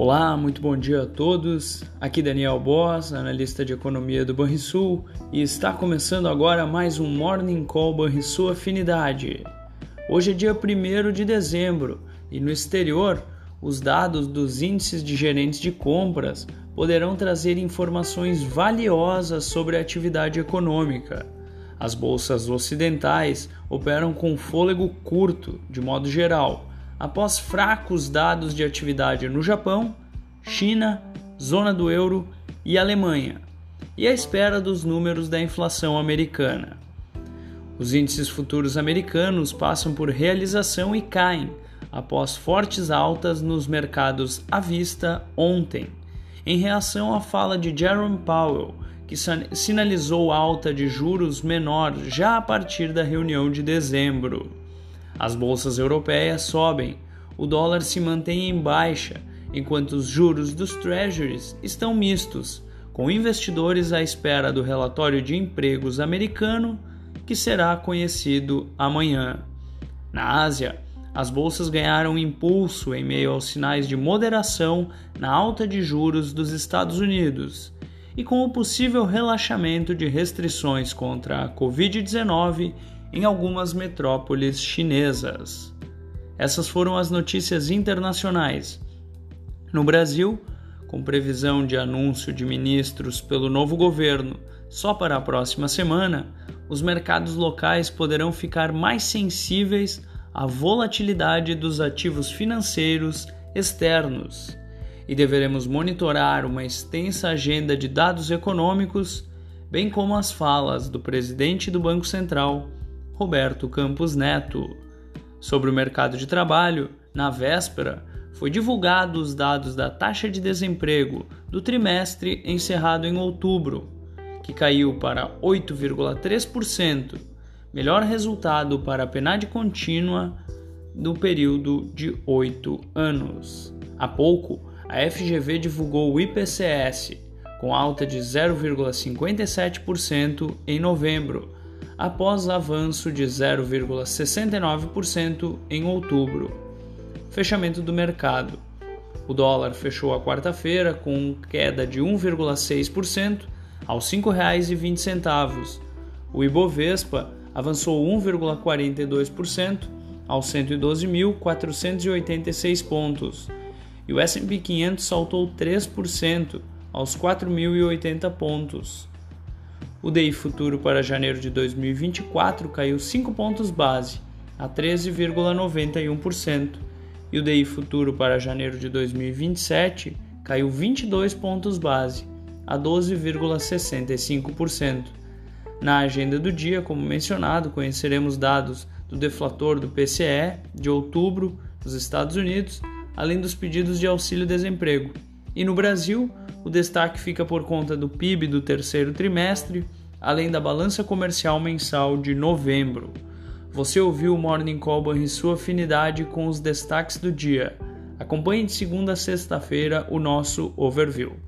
Olá, muito bom dia a todos. Aqui Daniel Boss, analista de economia do Banrisul, e está começando agora mais um Morning Call Banrisul Afinidade. Hoje é dia 1 de dezembro e no exterior, os dados dos índices de gerentes de compras poderão trazer informações valiosas sobre a atividade econômica. As bolsas ocidentais operam com fôlego curto, de modo geral após fracos dados de atividade no Japão, China, zona do euro e Alemanha, e à espera dos números da inflação americana. Os índices futuros americanos passam por realização e caem após fortes altas nos mercados à vista ontem, em reação à fala de Jerome Powell, que sinalizou alta de juros menor já a partir da reunião de dezembro. As bolsas europeias sobem, o dólar se mantém em baixa, enquanto os juros dos treasuries estão mistos, com investidores à espera do relatório de empregos americano, que será conhecido amanhã. Na Ásia, as bolsas ganharam impulso em meio aos sinais de moderação na alta de juros dos Estados Unidos e com o possível relaxamento de restrições contra a Covid-19 em algumas metrópoles chinesas. Essas foram as notícias internacionais. No Brasil, com previsão de anúncio de ministros pelo novo governo só para a próxima semana, os mercados locais poderão ficar mais sensíveis à volatilidade dos ativos financeiros externos e deveremos monitorar uma extensa agenda de dados econômicos, bem como as falas do presidente do Banco Central, Roberto Campos Neto. Sobre o mercado de trabalho, na véspera, foi divulgado os dados da taxa de desemprego do trimestre encerrado em outubro, que caiu para 8,3%, melhor resultado para a PNAD contínua do período de oito anos. Há pouco, a FGV divulgou o IPCS, com alta de 0,57% em novembro, após avanço de 0,69% em outubro. Fechamento do mercado. O dólar fechou a quarta-feira com queda de 1,6% aos R$ 5,20. O Ibovespa avançou 1,42% aos 112.486 pontos. E o S&P 500 saltou 3% aos 4.080 pontos. O DI futuro para janeiro de 2024 caiu 5 pontos base, a 13,91%, e o DI futuro para janeiro de 2027 caiu 22 pontos base, a 12,65%. Na agenda do dia, como mencionado, conheceremos dados do deflator do PCE de outubro nos Estados Unidos, além dos pedidos de auxílio-desemprego. E no Brasil, o destaque fica por conta do PIB do terceiro trimestre, além da balança comercial mensal de novembro. Você ouviu o Morning Call e sua afinidade com os destaques do dia. Acompanhe de segunda a sexta-feira o nosso overview.